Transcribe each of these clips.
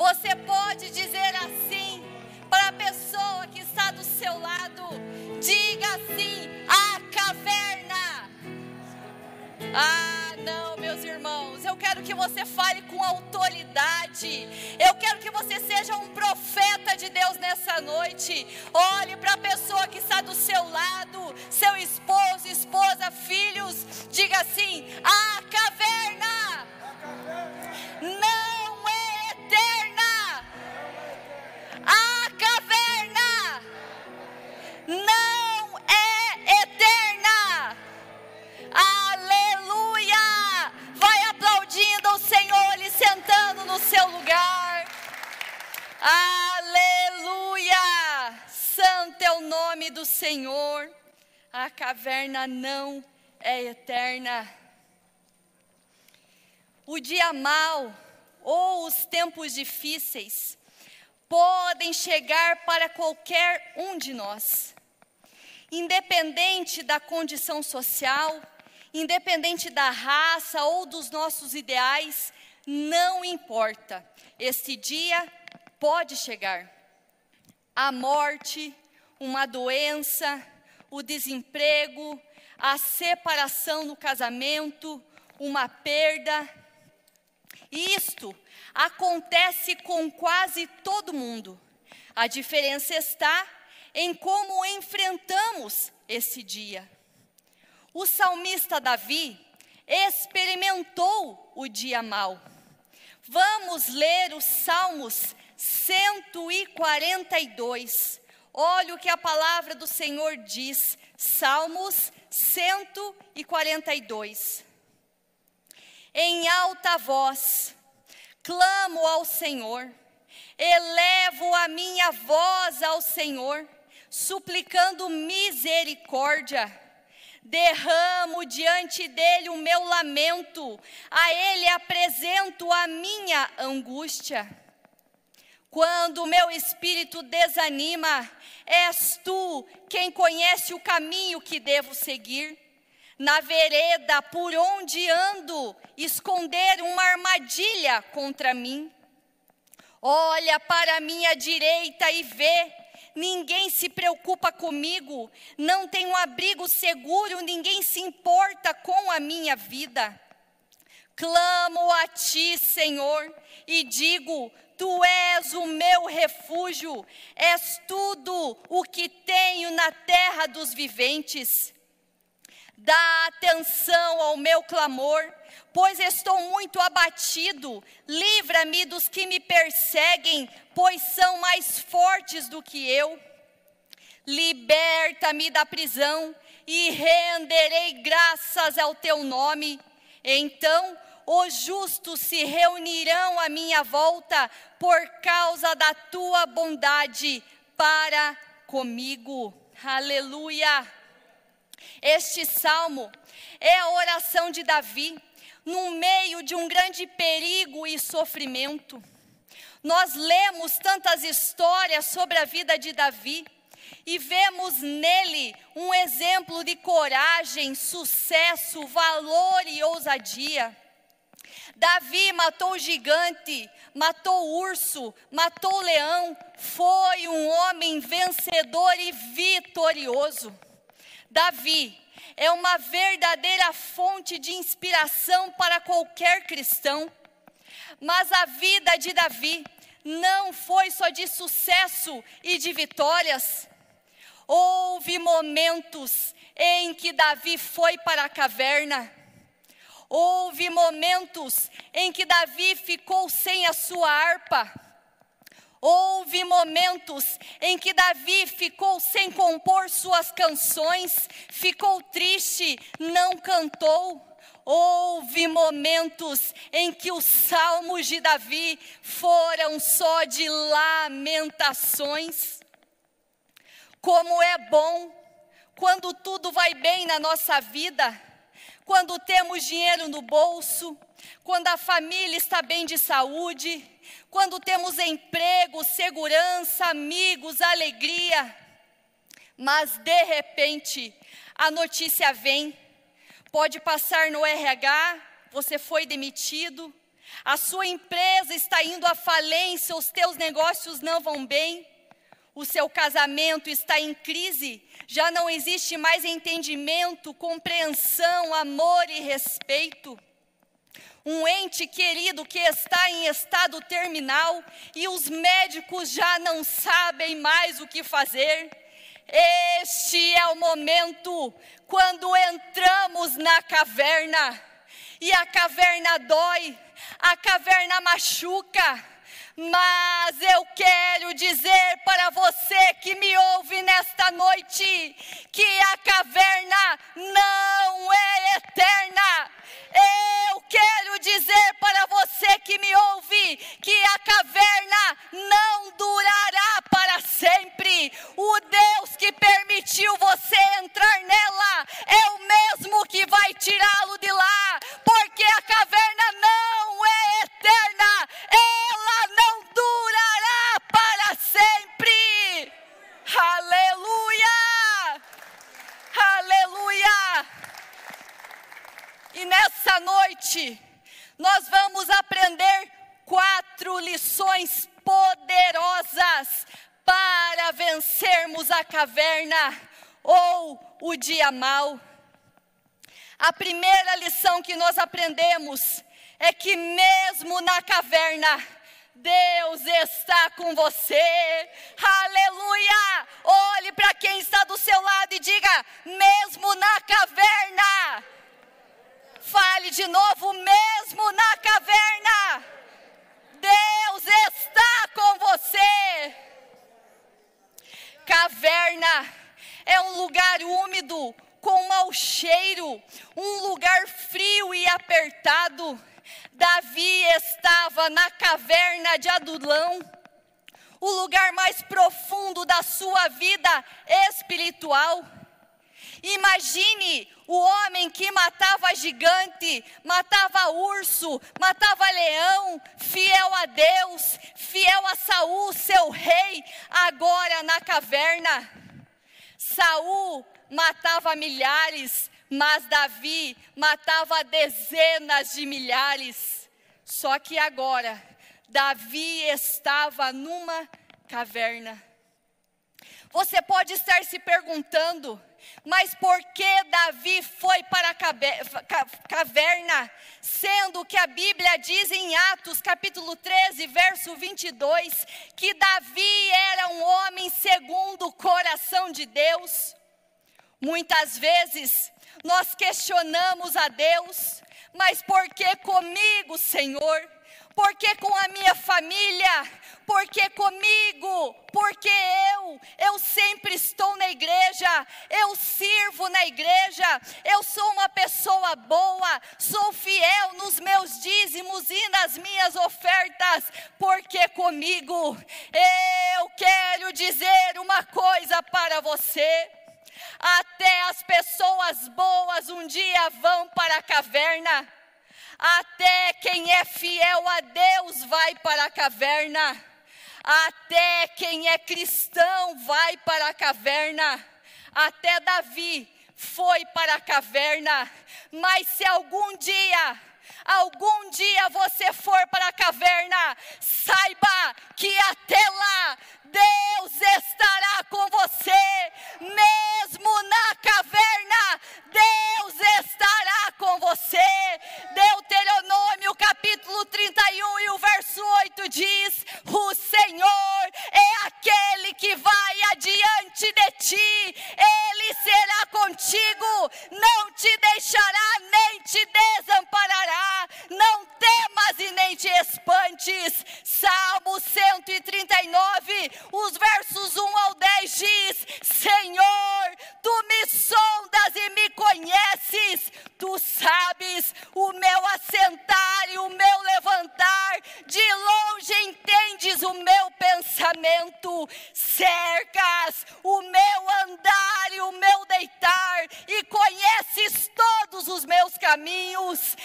Você pode dizer assim para a pessoa que está do seu lado: diga assim, a caverna. Ah, não, meus irmãos, eu quero que você fale com autoridade. Eu quero que você seja um profeta de Deus nessa noite. Olhe para a pessoa que está do seu lado, seu esposo, esposa, filhos. Diga assim: a caverna não sentando no seu lugar. Aleluia! Santo é o nome do Senhor. A caverna não é eterna. O dia mau ou os tempos difíceis podem chegar para qualquer um de nós, independente da condição social, independente da raça ou dos nossos ideais, não importa. Este dia pode chegar. A morte, uma doença, o desemprego, a separação no casamento, uma perda. Isto acontece com quase todo mundo. A diferença está em como enfrentamos esse dia. O salmista Davi experimentou o dia mau. Vamos ler os Salmos 142. Olha o que a palavra do Senhor diz. Salmos 142. Em alta voz, clamo ao Senhor, elevo a minha voz ao Senhor, suplicando misericórdia derramo diante dele o meu lamento, a ele apresento a minha angústia. Quando o meu espírito desanima, és tu quem conhece o caminho que devo seguir. Na vereda por onde ando, esconder uma armadilha contra mim. Olha para a minha direita e vê ninguém se preocupa comigo, não tenho abrigo seguro, ninguém se importa com a minha vida. Clamo a ti, Senhor, e digo: Tu és o meu refúgio, és tudo o que tenho na terra dos viventes. Dá atenção ao meu clamor, pois estou muito abatido. Livra-me dos que me perseguem, pois são mais fortes do que eu. Liberta-me da prisão e renderei graças ao teu nome. Então os justos se reunirão à minha volta por causa da tua bondade para comigo. Aleluia. Este salmo é a oração de Davi no meio de um grande perigo e sofrimento. Nós lemos tantas histórias sobre a vida de Davi e vemos nele um exemplo de coragem, sucesso, valor e ousadia. Davi matou o gigante, matou o urso, matou o leão, foi um homem vencedor e vitorioso. Davi é uma verdadeira fonte de inspiração para qualquer cristão. Mas a vida de Davi não foi só de sucesso e de vitórias. Houve momentos em que Davi foi para a caverna. Houve momentos em que Davi ficou sem a sua harpa. Houve momentos em que Davi ficou sem compor suas canções, ficou triste, não cantou. Houve momentos em que os salmos de Davi foram só de lamentações. Como é bom quando tudo vai bem na nossa vida, quando temos dinheiro no bolso, quando a família está bem de saúde, quando temos emprego, segurança, amigos, alegria. Mas de repente, a notícia vem, pode passar no RH, você foi demitido, A sua empresa está indo à falência, os teus negócios não vão bem. O seu casamento está em crise, já não existe mais entendimento, compreensão, amor e respeito. Um ente querido que está em estado terminal e os médicos já não sabem mais o que fazer. Este é o momento quando entramos na caverna e a caverna dói, a caverna machuca. Mas eu quero dizer para você que me ouve nesta noite que a caverna não é eterna. Eu quero dizer para você que me ouve que a caverna não durará para sempre. O Deus que permitiu você entrar nela é o mesmo que vai tirá-lo de lá, porque a caverna o dia mal. A primeira lição que nós aprendemos é que, mesmo na caverna, Deus está com você. Aleluia! Olhe para quem está do seu lado e diga: mesmo na caverna, Fale de novo, mesmo na caverna. Deus está com você. Caverna é um lugar úmido, com mau cheiro, um lugar frio e apertado. Davi estava na caverna de Adulão, o lugar mais profundo da sua vida espiritual. Imagine o homem que matava gigante, matava urso, matava leão, fiel a Deus, fiel a Saul, seu rei, agora na caverna. Saul matava milhares, mas Davi matava dezenas de milhares. Só que agora Davi estava numa caverna. Você pode estar se perguntando, mas por que Davi foi para a caverna? Sendo que a Bíblia diz em Atos capítulo 13, verso 22, que Davi era um homem segundo o coração de Deus. Muitas vezes nós questionamos a Deus, mas por que comigo, Senhor? Porque com a minha família, porque comigo, porque eu, eu sempre estou na igreja, eu sirvo na igreja, eu sou uma pessoa boa, sou fiel nos meus dízimos e nas minhas ofertas, porque comigo, eu quero dizer uma coisa para você. Até as pessoas boas um dia vão para a caverna até quem é fiel a Deus vai para a caverna. Até quem é cristão vai para a caverna. Até Davi foi para a caverna. Mas se algum dia algum dia você for para a caverna, saiba que até lá Deus estará com você, mesmo na caverna, Deus estará com você. Deuteronômio capítulo 31 e o verso 8 diz: O Senhor é aquele que vai adiante de ti, ele será contigo, não te deixará nem te desamparará. Não temas e nem te espantes. Salmo 139, os versos 1 ao 10 diz: Senhor, tu me sondas e me conheces, tu sabes o meu assentar e o meu levantar, de longe entendes o meu pensamento, cercas o meu andar e o meu deitar, e conheces todos os meus caminhos,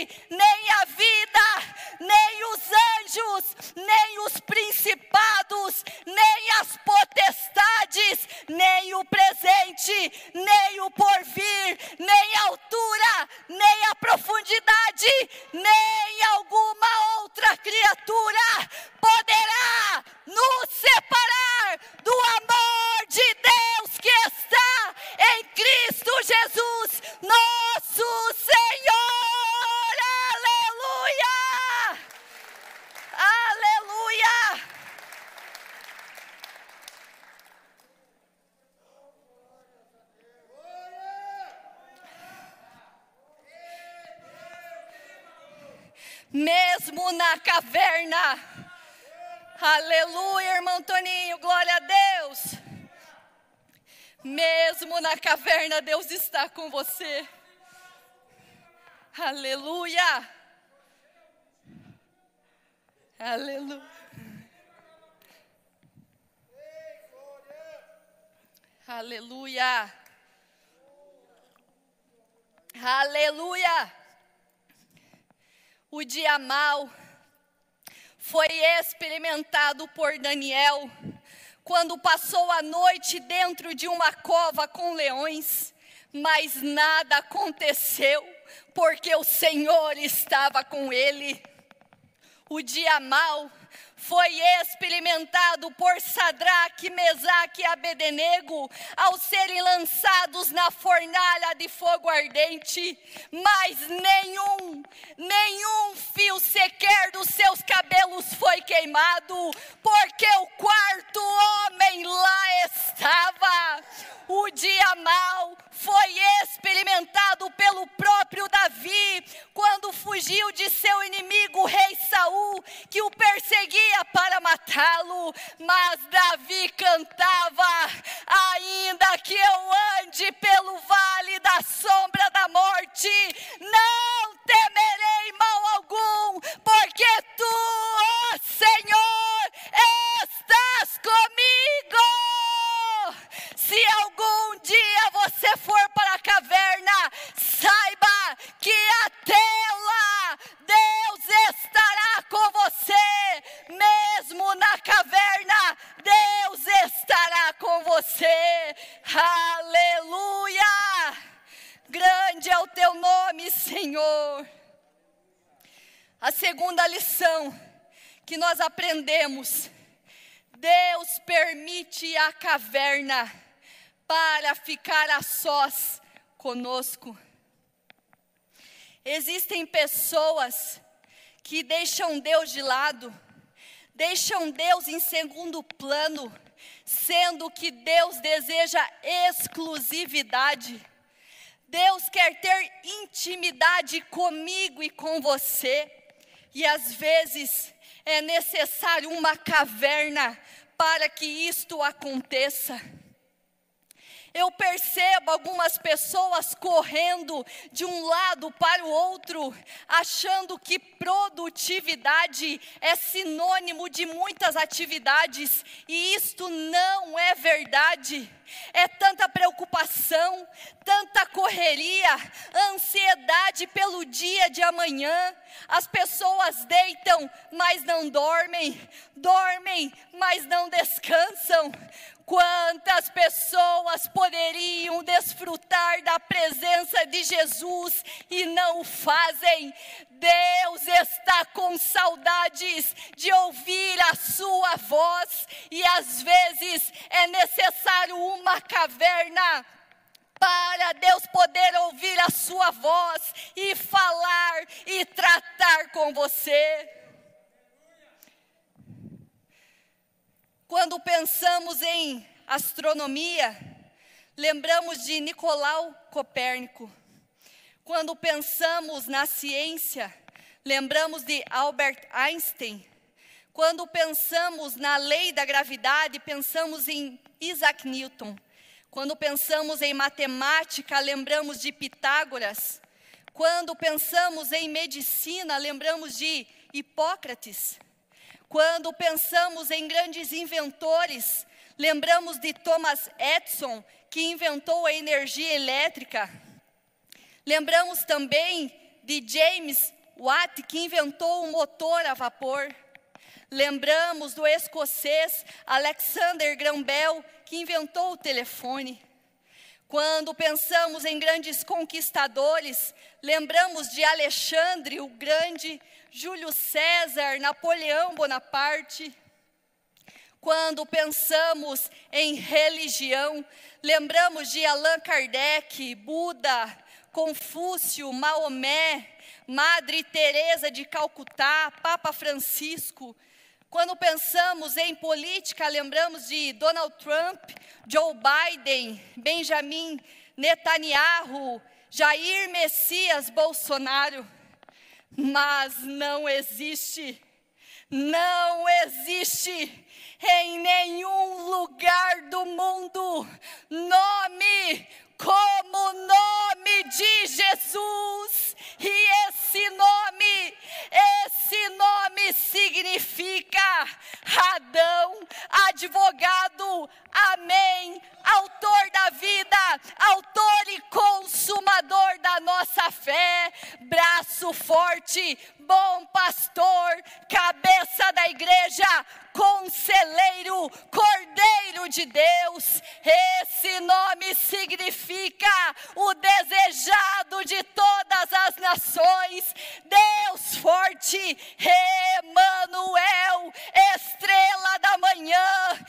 morte, Deus está com você. Aleluia. Aleluia. Aleluia. Aleluia. O dia mal foi experimentado por Daniel quando passou a noite dentro de uma cova com leões, mas nada aconteceu, porque o Senhor estava com ele. O dia mal foi experimentado por Sadraque, Mesaque e Abednego ao serem lançados na fornalha de fogo ardente, mas nenhum, nenhum fio sequer dos seus cabelos foi queimado, porque o quarto homem lá estava. O dia mal foi experimentado pelo próprio Davi, quando fugiu de seu inimigo, o rei Saul, que o perseguia para matá-lo. Mas Davi cantava: Ainda que eu ande pelo vale da sombra da morte, não temerei mal algum, porque tu, ó Senhor, estás comigo. Se algum dia você for aprendemos: Deus permite a caverna para ficar a sós conosco. Existem pessoas que deixam Deus de lado, deixam Deus em segundo plano, sendo que Deus deseja exclusividade. Deus quer ter intimidade comigo e com você, e às vezes é necessário uma caverna para que isto aconteça. Eu percebo algumas pessoas correndo de um lado para o outro, achando que produtividade é sinônimo de muitas atividades, e isto não é verdade. É tanta preocupação, tanta correria, ansiedade pelo dia de amanhã. As pessoas deitam, mas não dormem, dormem, mas não descansam. Quantas pessoas poderiam desfrutar da presença de Jesus e não o fazem? Deus está com saudades de ouvir a sua voz e às vezes é necessário uma caverna para Deus poder ouvir a sua voz e falar e tratar com você. Quando pensamos em astronomia, lembramos de Nicolau Copérnico. Quando pensamos na ciência, lembramos de Albert Einstein. Quando pensamos na lei da gravidade, pensamos em Isaac Newton. Quando pensamos em matemática, lembramos de Pitágoras. Quando pensamos em medicina, lembramos de Hipócrates. Quando pensamos em grandes inventores, lembramos de Thomas Edison, que inventou a energia elétrica. Lembramos também de James Watt, que inventou o motor a vapor. Lembramos do escocês Alexander Graham Bell, que inventou o telefone. Quando pensamos em grandes conquistadores, lembramos de Alexandre o Grande, Júlio César, Napoleão Bonaparte. Quando pensamos em religião, lembramos de Allan Kardec, Buda, Confúcio, Maomé, Madre Teresa de Calcutá, Papa Francisco. Quando pensamos em política, lembramos de Donald Trump, Joe Biden, Benjamin Netanyahu, Jair Messias Bolsonaro. Mas não existe, não existe em nenhum lugar do mundo nome como o nome de Jesus. E esse nome, esse nome significa Adão, advogado, amém, autor da vida, autor e consumador da nossa fé, braço forte, bom pastor, cabeça da igreja, conselheiro, cordeiro de Deus. Esse nome significa o desejado de todas as nações, Deus forte, Emanuel, estrela da manhã.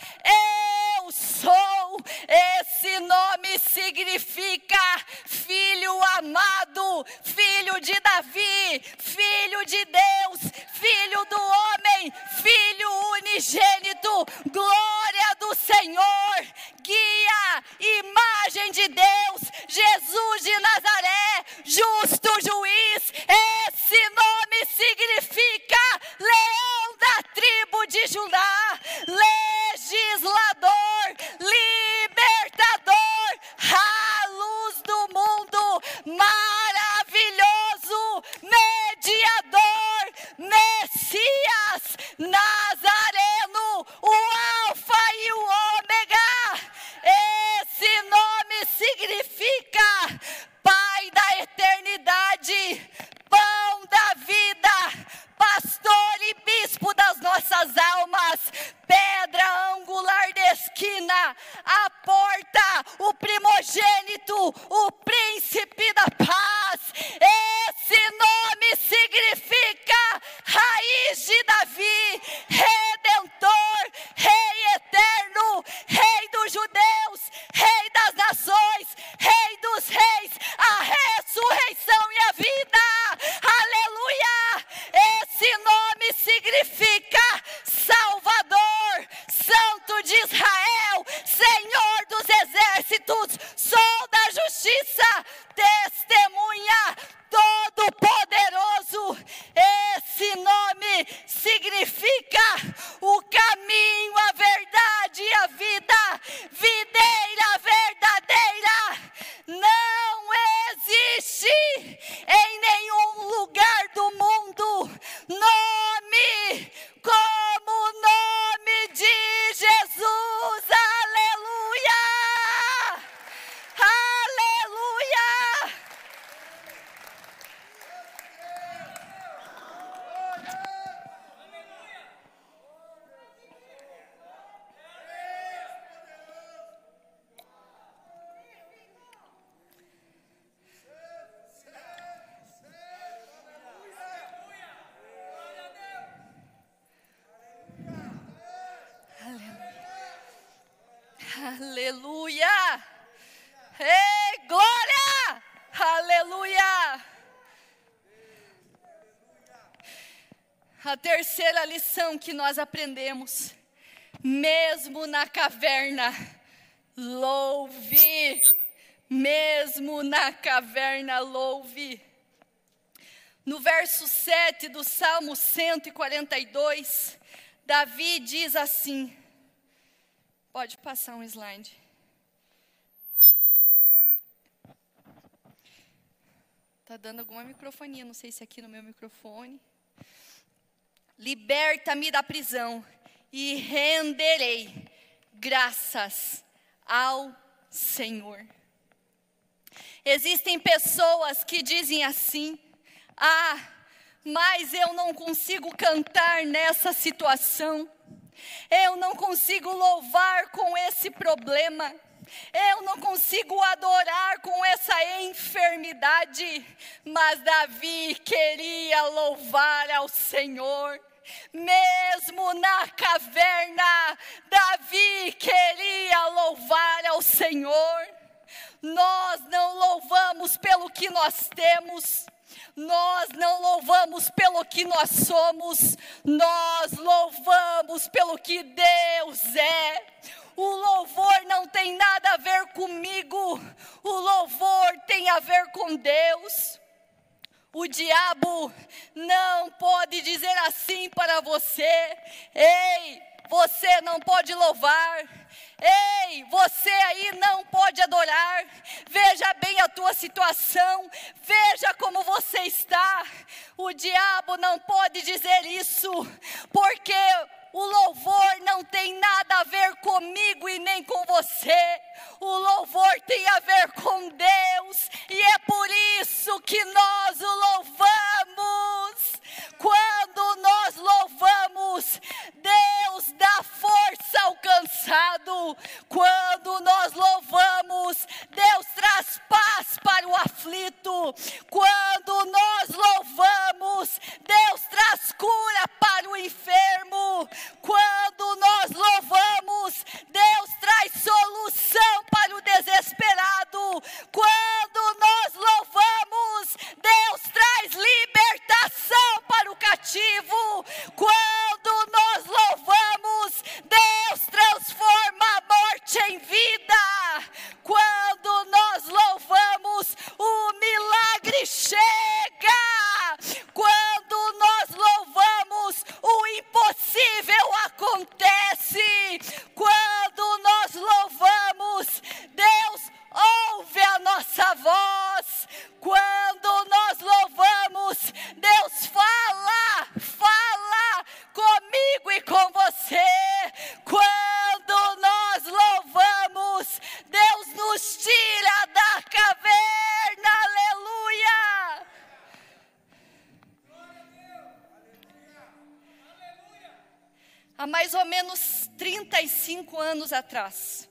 Eu sou. Esse nome significa filho amado, filho de Davi, filho de Deus, filho do homem, filho unigênito, glória do Senhor, guia, imagem de Deus, Jesus de Nazaré, justo juiz. Esse nome significa leão da tribo de Judá, legislador, libertador, a luz do mundo, maravilhoso, mediador, Nazareno, terceira lição que nós aprendemos, mesmo na caverna, louve, mesmo na caverna, louve. No verso 7 do Salmo 142, Davi diz assim. Pode passar um slide. Tá dando alguma microfonia, não sei se é aqui no meu microfone. Liberta-me da prisão e renderei graças ao Senhor. Existem pessoas que dizem assim: ah, mas eu não consigo cantar nessa situação, eu não consigo louvar com esse problema. Eu não consigo adorar com essa enfermidade, mas Davi queria louvar ao Senhor. Mesmo na caverna, Davi queria louvar ao Senhor. Nós não louvamos pelo que nós temos, nós não louvamos pelo que nós somos, nós louvamos pelo que Deus é. O louvor não tem nada a ver comigo, o louvor tem a ver com Deus. O diabo não pode dizer assim para você: ei, você não pode louvar. Ei, você aí não pode adorar. Veja bem a tua situação. Veja como você está. O diabo não pode dizer isso, porque o louvor não tem nada a ver comigo e nem com você. O louvor tem a ver com Deus, e é por isso que nós o louvamos. Quando nós louvamos, Deus dá força ao cansado. Quando nós louvamos, Deus traz paz para o aflito. Quando nós louvamos, Deus traz cura para o enfermo. Quando nós louvamos, Deus traz solução para o desesperado. Quando nós louvamos, Deus traz libertação para o cativo. Quando nós louvamos, Deus transforma a morte em vida. Quando nós louvamos, o milagre chega. Quando nós louvamos, o impossível acontece. Quando anos atrás,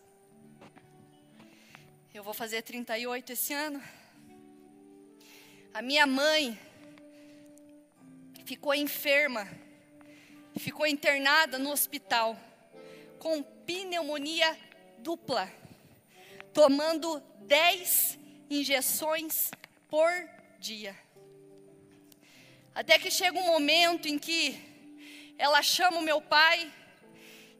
eu vou fazer 38 esse ano. A minha mãe ficou enferma, ficou internada no hospital com pneumonia dupla, tomando 10 injeções por dia. Até que chega um momento em que ela chama o meu pai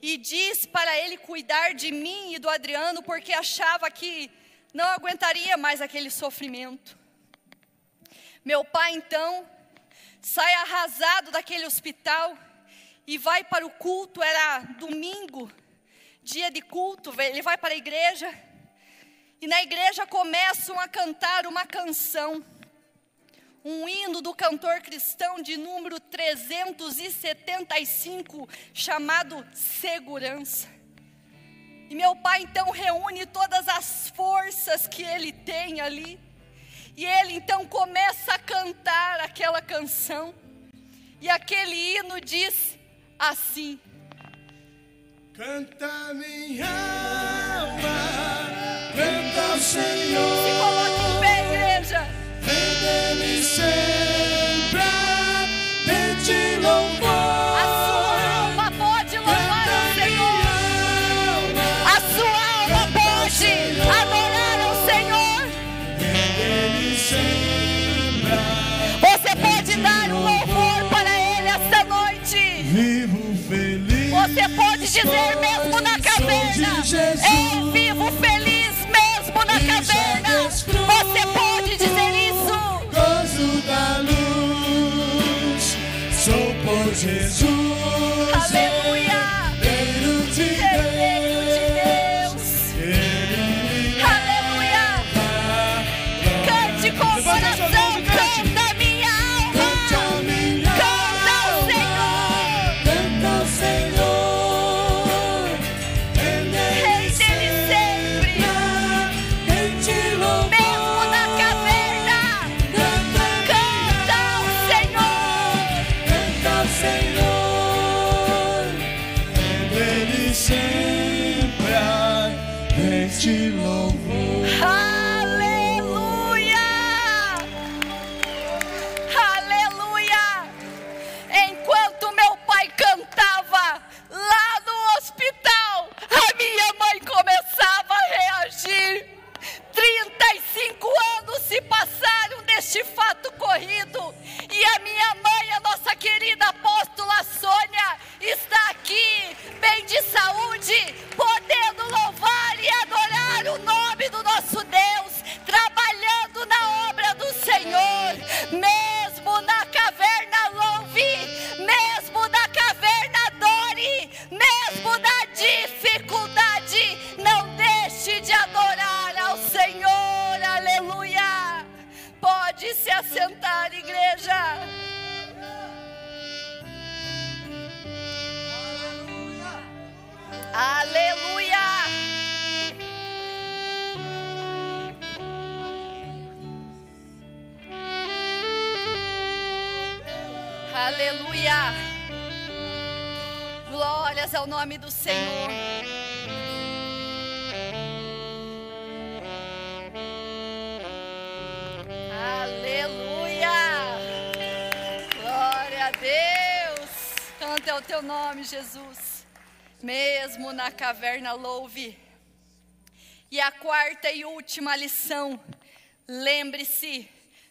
e diz para ele cuidar de mim e do Adriano, porque achava que não aguentaria mais aquele sofrimento. Meu pai então sai arrasado daquele hospital e vai para o culto, era domingo, dia de culto, ele vai para a igreja e na igreja começam a cantar uma canção, um hino do cantor cristão de número 375, chamado Segurança. E meu pai então reúne todas as forças que ele tem ali. E ele então começa a cantar aquela canção. E aquele hino diz assim: Canta minha alma, canta ao Senhor. Caverna. Eu vivo feliz mesmo na caverna. Você pode dizer isso. Gozo da luz, sou por Jesus. Glórias ao nome do Senhor. Aleluia! Glória a Deus! Santo é o teu nome, Jesus. Mesmo na caverna, louve. E a quarta e última lição: lembre-se,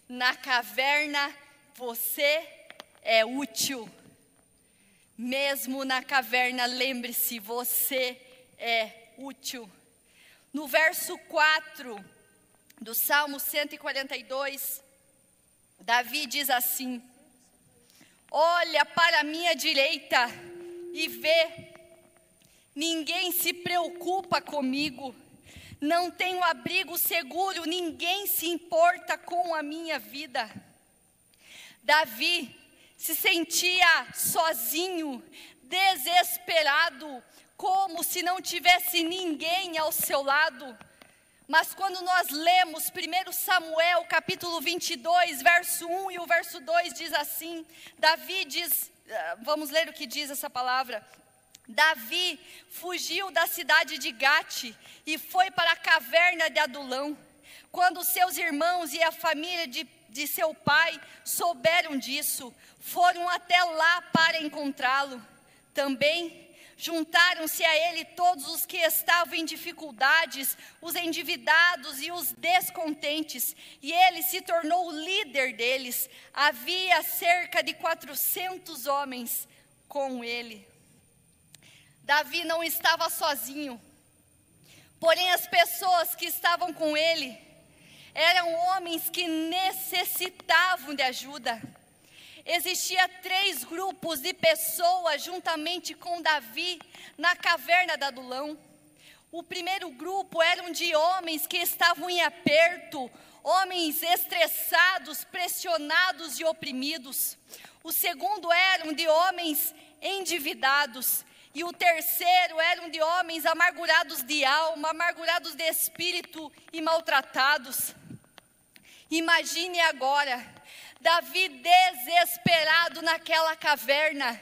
na caverna você é útil. Mesmo na caverna, lembre-se, você é útil. No verso 4 do Salmo 142, Davi diz assim: Olha para a minha direita e vê, ninguém se preocupa comigo, não tenho abrigo seguro, ninguém se importa com a minha vida. Davi se sentia sozinho, desesperado, como se não tivesse ninguém ao seu lado. Mas quando nós lemos 1 Samuel capítulo 22, verso 1 e o verso 2 diz assim: Davi diz, ah, vamos ler o que diz essa palavra. Davi fugiu da cidade de Gate e foi para a caverna de Adulão. Quando seus irmãos e a família de, de seu pai souberam disso, foram até lá para encontrá-lo. Também juntaram-se a ele todos os que estavam em dificuldades, os endividados e os descontentes, e ele se tornou o líder deles. Havia cerca de 400 homens com ele. Davi não estava sozinho, porém as pessoas que estavam com ele eram homens que necessitavam de ajuda. Existia três grupos de pessoas juntamente com Davi na caverna da Adulão. O primeiro grupo eram de homens que estavam em aperto, homens estressados, pressionados e oprimidos. O segundo eram de homens endividados. E o terceiro eram de homens amargurados de alma, amargurados de espírito e maltratados. Imagine agora, Davi desesperado naquela caverna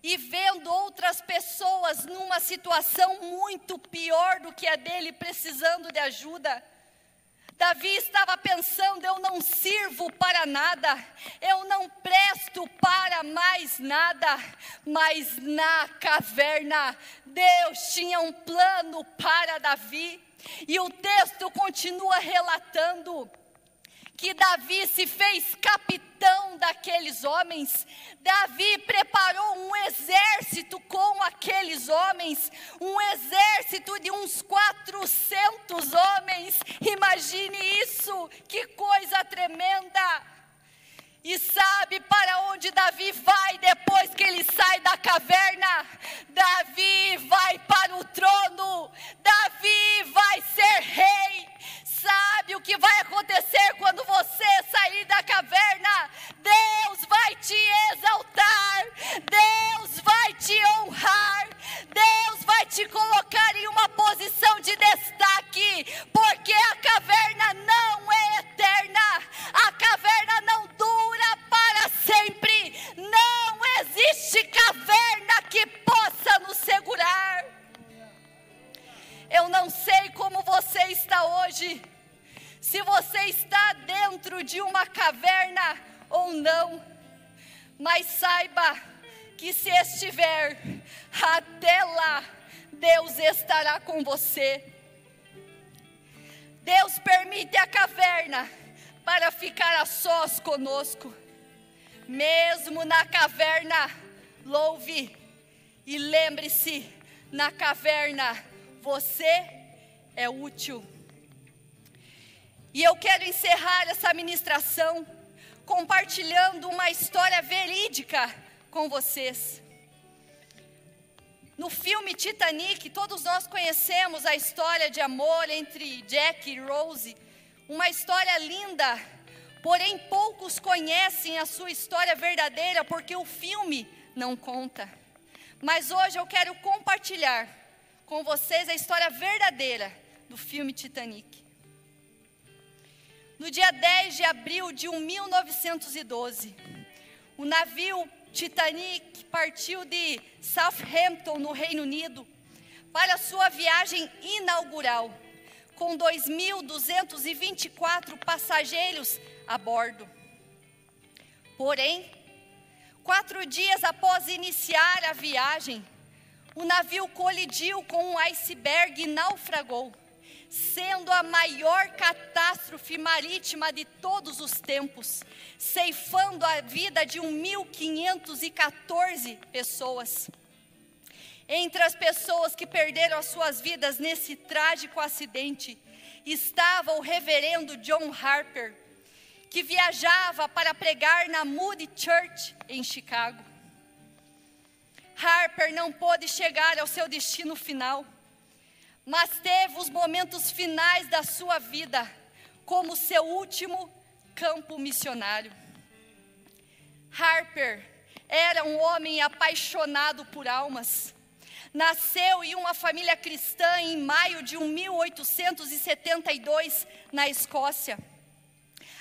e vendo outras pessoas numa situação muito pior do que a dele, precisando de ajuda. Davi estava pensando: eu não sirvo para nada, eu não presto para mais nada, mas na caverna, Deus tinha um plano para Davi, e o texto continua relatando que Davi se fez capitão daqueles homens. Davi preparou um exército com aqueles homens, um exército de uns 400 homens. Imagine isso, que coisa tremenda! E sabe para onde Davi vai depois que ele sai da caverna? Davi vai conosco. Mesmo na caverna, louve e lembre-se: na caverna você é útil. E eu quero encerrar essa ministração compartilhando uma história verídica com vocês. No filme Titanic, todos nós conhecemos a história de amor entre Jack e Rose, uma história linda, porém poucos conhecem a sua história verdadeira porque o filme não conta. Mas hoje eu quero compartilhar com vocês a história verdadeira do filme Titanic. No dia 10 de abril de 1912, o navio Titanic partiu de Southampton, no Reino Unido, para sua viagem inaugural, com 2.224 passageiros a bordo. Porém, quatro dias após iniciar a viagem, o navio colidiu com um iceberg e naufragou sendo a maior catástrofe marítima de todos os tempos, ceifando a vida de 1.514 pessoas. Entre as pessoas que perderam as suas vidas nesse trágico acidente, estava o reverendo John Harper, que viajava para pregar na Moody Church em Chicago. Harper não pôde chegar ao seu destino final mas teve os momentos finais da sua vida como seu último campo missionário. Harper era um homem apaixonado por almas. Nasceu em uma família cristã em maio de 1872 na Escócia.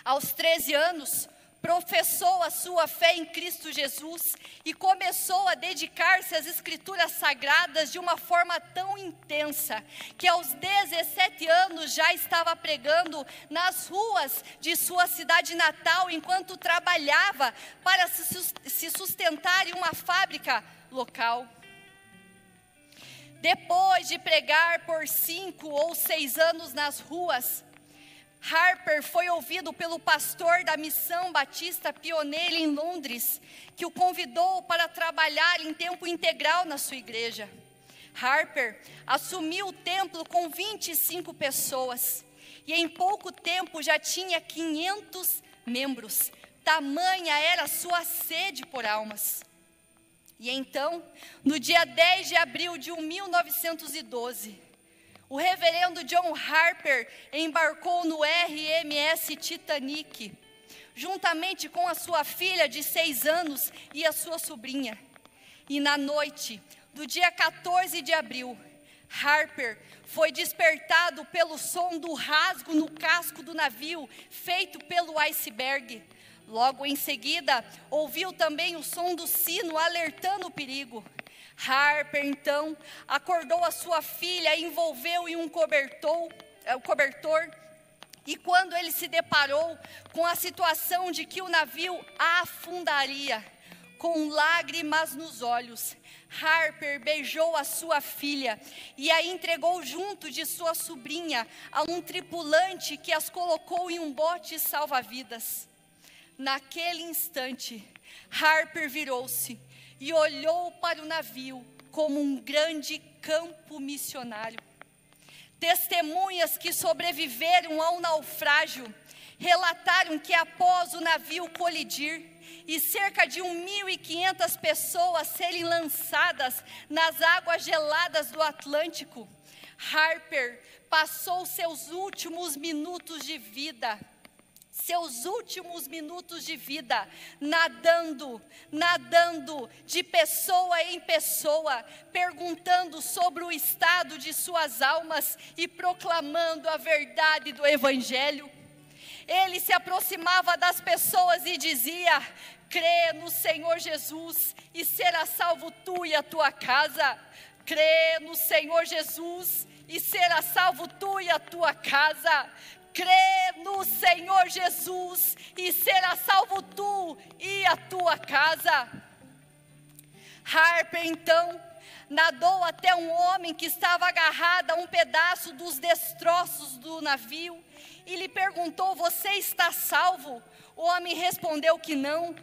Aos 13 anos, professou a sua fé em Cristo Jesus e começou a dedicar-se às Escrituras Sagradas de uma forma tão intensa que aos 17 anos já estava pregando nas ruas de sua cidade natal enquanto trabalhava para se sustentar em uma fábrica local. Depois de pregar por cinco ou seis anos nas ruas, Harper foi ouvido pelo pastor da Missão Batista Pioneira em Londres, que o convidou para trabalhar em tempo integral na sua igreja. Harper assumiu o templo com 25 pessoas e em pouco tempo já tinha 500 membros. Tamanha era a sua sede por almas. E então, no dia 10 de abril de 1912, o reverendo John Harper embarcou no RMS Titanic, juntamente com a sua filha de seis anos e a sua sobrinha. E na noite do dia 14 de abril, Harper foi despertado pelo som do rasgo no casco do navio, feito pelo iceberg. Logo em seguida, ouviu também o som do sino alertando o perigo. Harper, então, acordou a sua filha, envolveu em um cobertor, é, cobertor e quando ele se deparou com a situação de que o navio afundaria, com lágrimas nos olhos, Harper beijou a sua filha e a entregou junto de sua sobrinha a um tripulante que as colocou em um bote salva-vidas. Naquele instante, Harper virou-se e olhou para o navio como um grande campo missionário. Testemunhas que sobreviveram ao naufrágio relataram que após o navio colidir e cerca de 1.500 pessoas serem lançadas nas águas geladas do Atlântico, Harper passou seus últimos minutos de vida seus últimos minutos de vida nadando, nadando de pessoa em pessoa, perguntando sobre o estado de suas almas e proclamando a verdade do Evangelho. Ele se aproximava das pessoas e dizia: crê no Senhor Jesus e será salvo tu e a tua casa. Crê no Senhor Jesus e será salvo tu e a tua casa. Crê no Senhor Jesus e será salvo tu e a tua casa. Harper então nadou até um homem que estava agarrado a um pedaço dos destroços do navio e lhe perguntou: Você está salvo? O homem respondeu que não.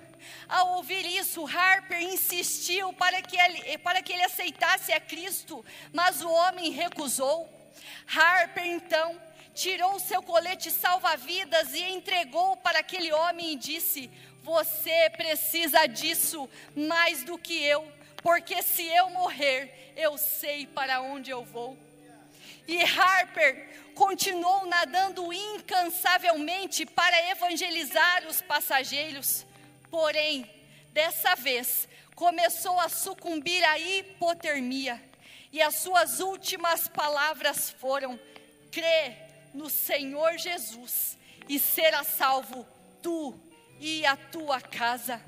Ao ouvir isso, Harper insistiu para que ele, para que ele aceitasse a Cristo, mas o homem recusou. Harper então tirou seu colete salva-vidas e entregou para aquele homem e disse: Você precisa disso mais do que eu, porque se eu morrer, eu sei para onde eu vou. E Harper continuou nadando incansavelmente para evangelizar os passageiros. Porém, dessa vez, começou a sucumbir à hipotermia. E as suas últimas palavras foram: crê no Senhor Jesus e será salvo tu e a tua casa.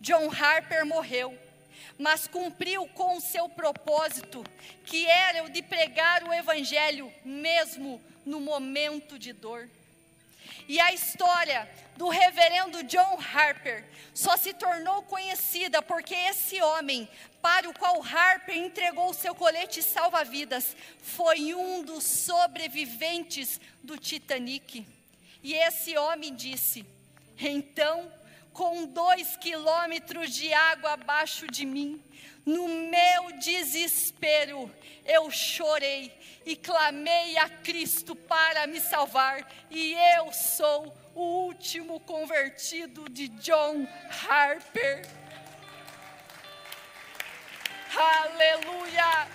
John Harper morreu, mas cumpriu com o seu propósito, que era o de pregar o Evangelho, mesmo no momento de dor. E a história do reverendo John Harper só se tornou conhecida porque esse homem, para o qual Harper entregou seu colete salva-vidas, foi um dos sobreviventes do Titanic. E esse homem disse: Então, com dois quilômetros de água abaixo de mim, no meu desespero, eu chorei e clamei a Cristo para me salvar, e eu sou o último convertido de John Harper. Aleluia!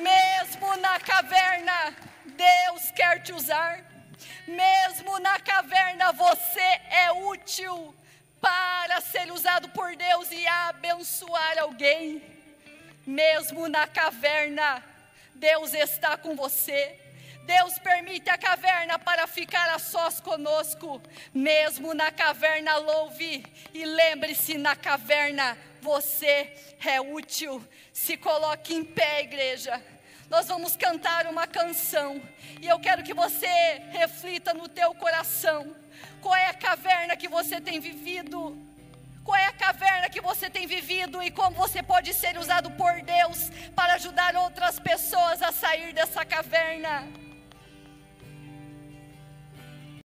Mesmo na caverna, Deus quer te usar. Mesmo na caverna, você é útil para ser usado por Deus e abençoar alguém. Mesmo na caverna, Deus está com você. Deus permite a caverna para ficar a sós conosco. Mesmo na caverna, louve. E lembre-se: na caverna você é útil. Se coloque em pé, igreja. Nós vamos cantar uma canção. E eu quero que você reflita no teu coração. Qual é a caverna que você tem vivido? Qual é a caverna que você tem vivido e como você pode ser usado por Deus para ajudar outras pessoas a sair dessa caverna?